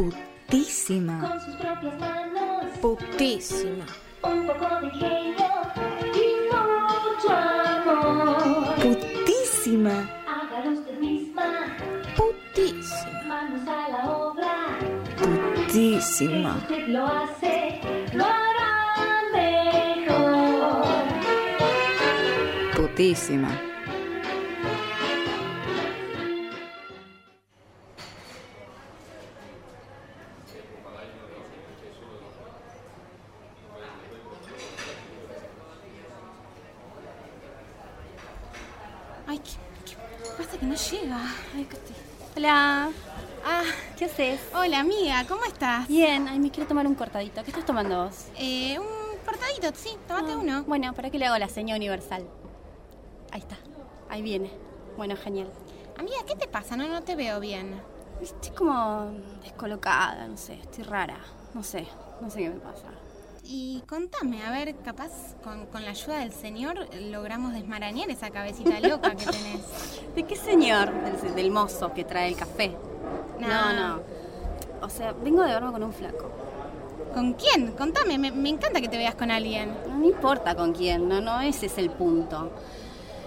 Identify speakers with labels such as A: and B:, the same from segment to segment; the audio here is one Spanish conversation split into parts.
A: Putísima.
B: con sus propias manos,
A: Putísima.
B: un poco de ingenio y mucho amor.
A: Putísima.
B: Hágalo usted misma,
A: Putísima.
B: manos a la obra.
A: Putísima.
B: Usted lo hace, lo hará mejor.
A: Putísima.
C: Llega? Ay, acá estoy.
D: Hola.
C: Ah,
D: ¿Qué haces?
C: hola amiga, ¿cómo estás?
D: Bien, ay, me quiero tomar un cortadito. ¿Qué estás tomando vos?
C: Eh, un cortadito, sí, tomate
D: Ah,
C: uno.
D: Bueno, ¿para qué le hago la seña universal? Ahí está. Ahí viene. Bueno, genial.
C: Amiga, ¿qué te pasa? No, no te veo bien.
D: Estoy como descolocada, no sé, estoy rara. No sé, no sé qué me pasa.
C: Y contame, a ver, capaz con, con la ayuda del señor logramos desmarañar esa cabecita loca que tenés.
D: ¿De qué señor? Del, del mozo que trae el café.
C: No.
D: No, no. O sea, vengo de verme con un flaco.
C: ¿Con quién? Contame, me, me encanta que te veas con alguien.
D: No importa con quién, no, no, ese es el punto.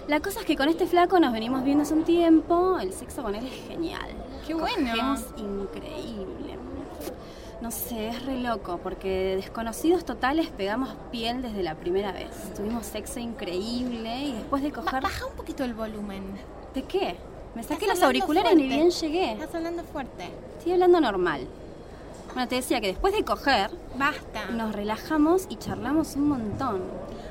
D: La cosa es que con este flaco nos venimos viendo hace un tiempo, el sexo con él es genial.
C: Qué bueno.
D: Cogemos increíble. No sé, es re loco, porque de desconocidos totales pegamos piel desde la primera vez. Tuvimos sexo increíble y después de
C: Ba-
D: coger...
C: baja un poquito el volumen.
D: ¿De qué? Me saqué los auriculares y ni
C: fuerte.
D: bien llegué.
C: Estás hablando fuerte.
D: Estoy hablando normal. Bueno, te decía que después de coger,
C: Basta.
D: nos relajamos y charlamos un montón.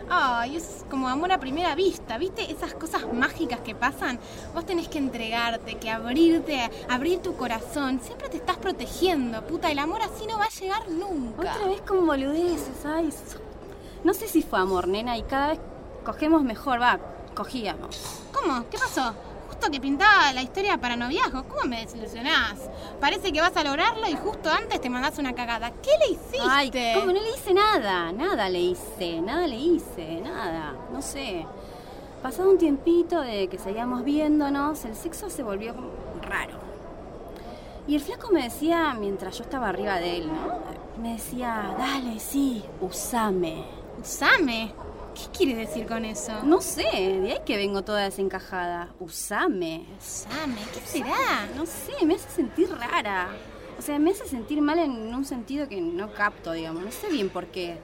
C: Ay, es como amor a primera vista, ¿viste? Esas cosas mágicas que pasan. Vos tenés que entregarte, que abrirte, abrir tu corazón. Siempre te estás protegiendo, puta. El amor así no va a llegar nunca.
D: Otra vez con boludeces, ay. No sé si fue amor, nena, y cada vez cogemos mejor, va, cogíamos.
C: ¿Cómo? ¿Qué pasó? Que pintaba la historia para noviazgo. ¿Cómo me desilusionás? Parece que vas a lograrlo y justo antes te mandás una cagada. ¿Qué le hiciste?
D: Ay, ¿cómo no le hice nada? Nada le hice, nada le hice, nada, no sé. Pasado un tiempito de que seguíamos viéndonos, el sexo se volvió raro. Y el flaco me decía, mientras yo estaba arriba de él, ¿no? Me decía, dale, sí, usame.
C: Usame. ¿Qué quiere decir con eso?
D: No sé, de ahí que vengo toda desencajada. Usame.
C: Usame, ¿qué será?
D: No sé, me hace sentir rara. O sea, me hace sentir mal en un sentido que no capto, digamos. No sé bien por qué.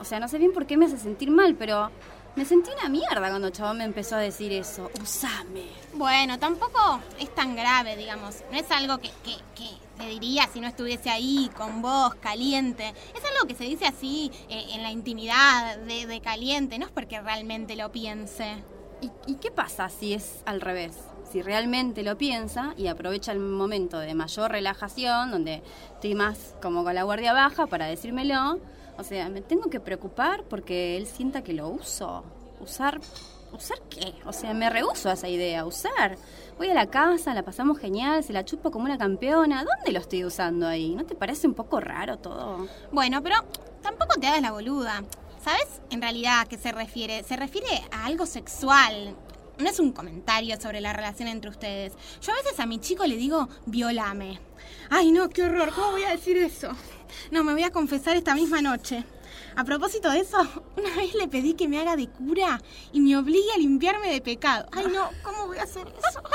D: O sea, no sé bien por qué me hace sentir mal, pero me sentí una mierda cuando el chabón me empezó a decir eso. Usame.
C: Bueno, tampoco es tan grave, digamos. No es algo que, que, que diría si no estuviese ahí con vos, caliente. Es algo que se dice así eh, en la intimidad, de, caliente. No es porque realmente lo piense.
D: ¿Y, y qué pasa si es al revés? Si realmente lo piensa y aprovecha el momento de mayor relajación, donde estoy más como con la guardia baja para decírmelo, o sea, me tengo que preocupar porque él sienta que lo uso. Usar. ¿Usar qué? O sea, me rehuso a esa idea. Usar. Voy a la casa, la pasamos genial, se la chupo como una campeona. ¿Dónde lo estoy usando ahí? ¿No te parece un poco raro todo?
C: Bueno, pero tampoco te hagas la boluda. ¿Sabes en realidad a qué se refiere? Se refiere a algo sexual. No es un comentario sobre la relación entre ustedes. Yo a veces a mi chico le digo, violame. Ay, no, qué horror. ¿Cómo voy a decir eso? No, me voy a confesar esta misma noche. A propósito de eso, una vez le pedí que me haga de cura y me obligue a limpiarme de pecado. Ay, no, ¿cómo voy a hacer eso?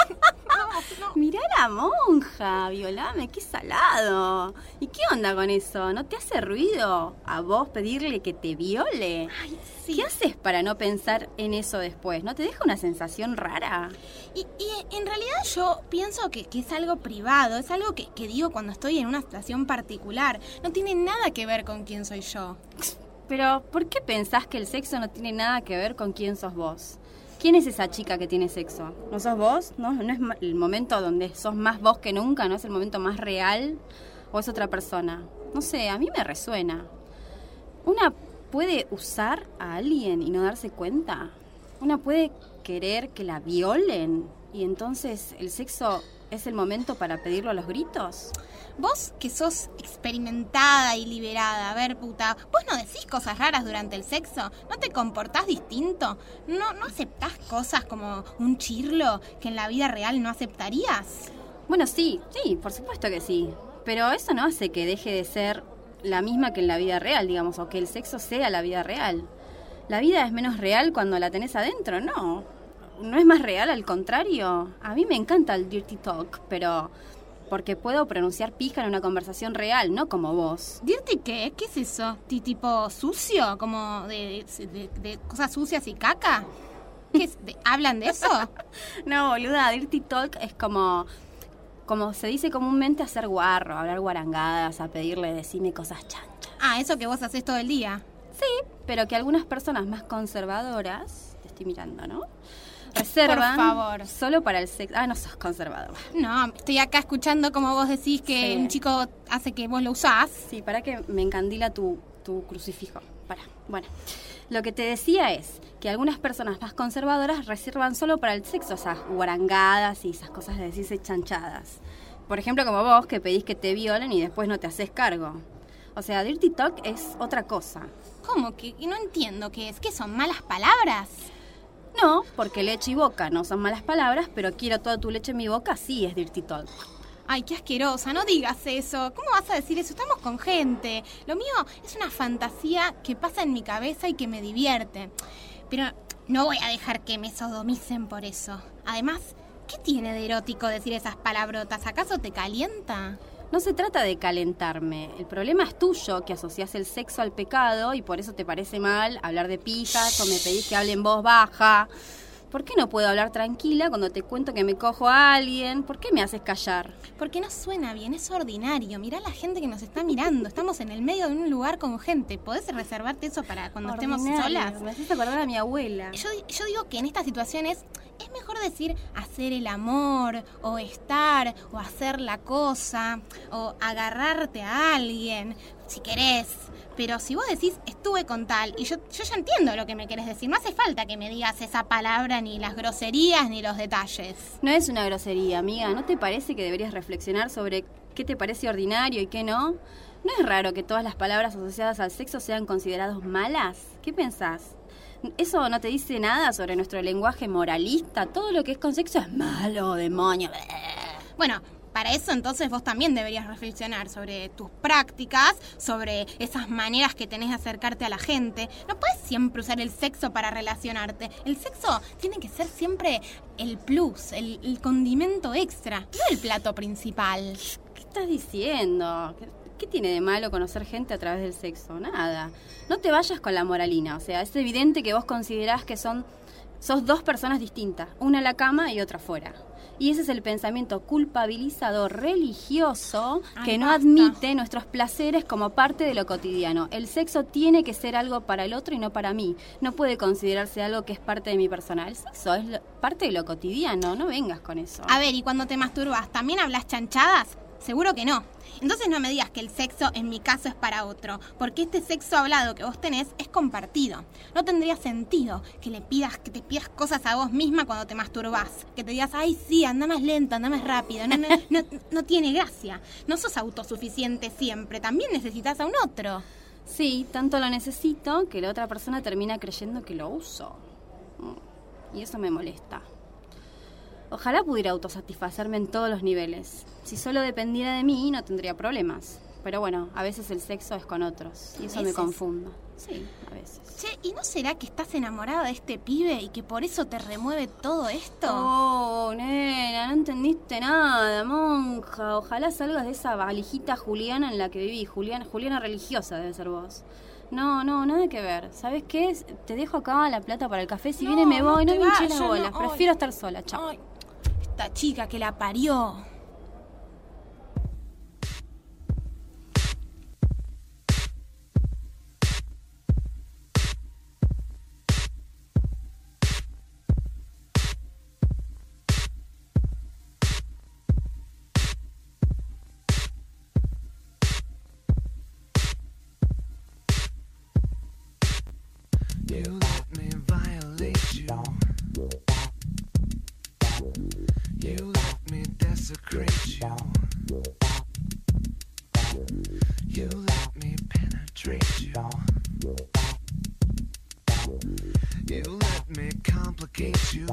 C: No, no.
D: Mirá la monja, violame, qué salado. ¿Y qué onda con eso? ¿No te hace ruido a vos pedirle que te viole?
C: Ay, sí.
D: ¿Qué haces para no pensar en eso después? ¿No te deja una sensación rara?
C: Y, y en realidad yo pienso que, que es algo privado, es algo que, que digo cuando estoy en una situación particular. No tiene nada que ver con quién soy yo.
D: Pero, ¿por qué pensás que el sexo no tiene nada que ver con quién sos vos? ¿Quién es esa chica que tiene sexo? ¿No sos vos? ¿No, ¿No es el momento donde sos más vos que nunca? ¿No es el momento más real? ¿O es otra persona? No sé, a mí me resuena. ¿Una puede usar a alguien y no darse cuenta? ¿Una puede querer que la violen y entonces el sexo es el momento para pedirlo a los gritos?
C: Vos que sos experimentada y liberada, a ver puta, vos no decís cosas raras durante el sexo, no te comportás distinto, no, no aceptás cosas como un chirlo que en la vida real no aceptarías.
D: Bueno, sí, sí, por supuesto que sí. Pero eso no hace que deje de ser la misma que en la vida real, digamos, o que el sexo sea la vida real. La vida es menos real cuando la tenés adentro, no. No es más real, al contrario. A mí me encanta el dirty talk, pero porque puedo pronunciar pija en una conversación real, no como vos.
C: ¿Dirty qué? ¿Qué es eso? ¿Ti- ¿Tipo sucio? ¿Como de, de- de cosas sucias y caca? ¿Qué es? ¿De- ¿Hablan de eso?
D: No, boluda, dirty talk es como como se dice comúnmente hacer guarro, hablar guarangadas, a pedirle decime cosas chanchas.
C: Ah, eso que vos haces todo el día.
D: Sí, pero que algunas personas más conservadoras, te estoy mirando, ¿no? Reservan
C: Por favor.
D: solo para el sexo. Ah, no sos conservador.
C: No, estoy acá escuchando como vos decís que
D: Sí.
C: un chico hace que vos lo usás.
D: Sí, para que me encandila tu, tu crucifijo. Para. Bueno, lo que te decía es que algunas personas más conservadoras reservan solo para el sexo esas guarangadas y esas cosas de decirse chanchadas. Por ejemplo, como vos que pedís que te violen y después no te haces cargo. O sea, Dirty Talk es otra cosa.
C: ¿Cómo que? No entiendo qué es. ¿Qué son malas palabras?
D: No, porque leche y boca no son malas palabras, pero quiero toda tu leche en mi boca sí es Dirty Talk.
C: Ay, qué asquerosa, no digas eso. ¿Cómo vas a decir eso? Estamos con gente. Lo mío es una fantasía que pasa en mi cabeza y que me divierte. Pero no voy a dejar que me sodomicen por eso. Además, ¿qué tiene de erótico decir esas palabrotas? ¿Acaso te calienta?
D: No se trata de calentarme. El problema es tuyo, que asocias el sexo al pecado y por eso te parece mal hablar de pijas o me pedís que hable en voz baja. ¿Por qué no puedo hablar tranquila cuando te cuento que me cojo a alguien? ¿Por qué me haces callar?
C: Porque no suena bien, es ordinario. Mirá la gente que nos está mirando. Estamos en el medio de un lugar con gente. ¿Podés reservarte eso para cuando estemos solas?
D: Me haces acordar a mi abuela.
C: Yo, yo digo que en estas situaciones es mejor decir hacer el amor, o estar, o hacer la cosa, o agarrarte a alguien, si querés. Pero si vos decís estuve con tal, y yo, yo ya entiendo lo que me querés decir, no hace falta que me digas esa palabra, ni las groserías, ni los detalles.
D: No es una grosería, amiga. ¿No te parece que deberías reflexionar sobre qué te parece ordinario y qué no? ¿No es raro que todas las palabras asociadas al sexo sean consideradas malas? ¿Qué pensás? ¿Eso no te dice nada sobre nuestro lenguaje moralista? Todo lo que es con sexo es malo, demonio.
C: Bueno, para eso entonces vos también deberías reflexionar sobre tus prácticas, sobre esas maneras que tenés de acercarte a la gente. No puedes siempre usar el sexo para relacionarte. El sexo tiene que ser siempre el plus, el, condimento extra, no el plato principal.
D: ¿Qué estás diciendo? ¿Qué, qué tiene de malo conocer gente a través del sexo? Nada. No te vayas con la moralina. O sea, es evidente que vos considerás que son sos dos personas distintas, una en la cama y otra fuera. Y ese es el pensamiento culpabilizador religioso
C: Ay,
D: que no
C: basta.
D: admite nuestros placeres como parte de lo cotidiano. El sexo tiene que ser algo para el otro y no para mí. No puede considerarse algo que es parte de mi persona. El sexo es lo- parte de lo cotidiano, no vengas con eso.
C: A ver, ¿y cuando te masturbas, también hablas chanchadas? Seguro que no. Entonces no me digas que el sexo en mi caso es para otro, porque este sexo hablado que vos tenés es compartido. No tendría sentido que le pidas, que te pidas cosas a vos misma cuando te masturbás. Que te digas, ay sí, anda más lento, anda más rápido. No, no, no, no tiene gracia. No sos autosuficiente siempre, también necesitas a un otro.
D: Sí, tanto lo necesito que la otra persona termina creyendo que lo uso. Mm, Y eso me molesta. Ojalá pudiera autosatisfacerme en todos los niveles. Si solo dependiera de mí, no tendría problemas. Pero bueno, a veces el sexo es con otros. Y eso me confundo. Sí, a veces.
C: Che, ¿y no será que estás enamorada de este pibe y que por eso te remueve todo esto?
D: Oh, nena, no entendiste nada, monja. Ojalá salgas de esa valijita juliana en la que viví. Juliana, Juliana religiosa debe ser vos. No, no, nada que ver. ¿Sabes qué? Te dejo acá la plata para el café. Si
C: No,
D: viene me
C: no
D: voy. No,
C: te
D: me hinches
C: vayas,
D: la bola.
C: no,
D: Prefiero estar sola. Chao.
C: Chica que la parió.
E: You let me desecrate you. You let me penetrate you. You let me complicate you.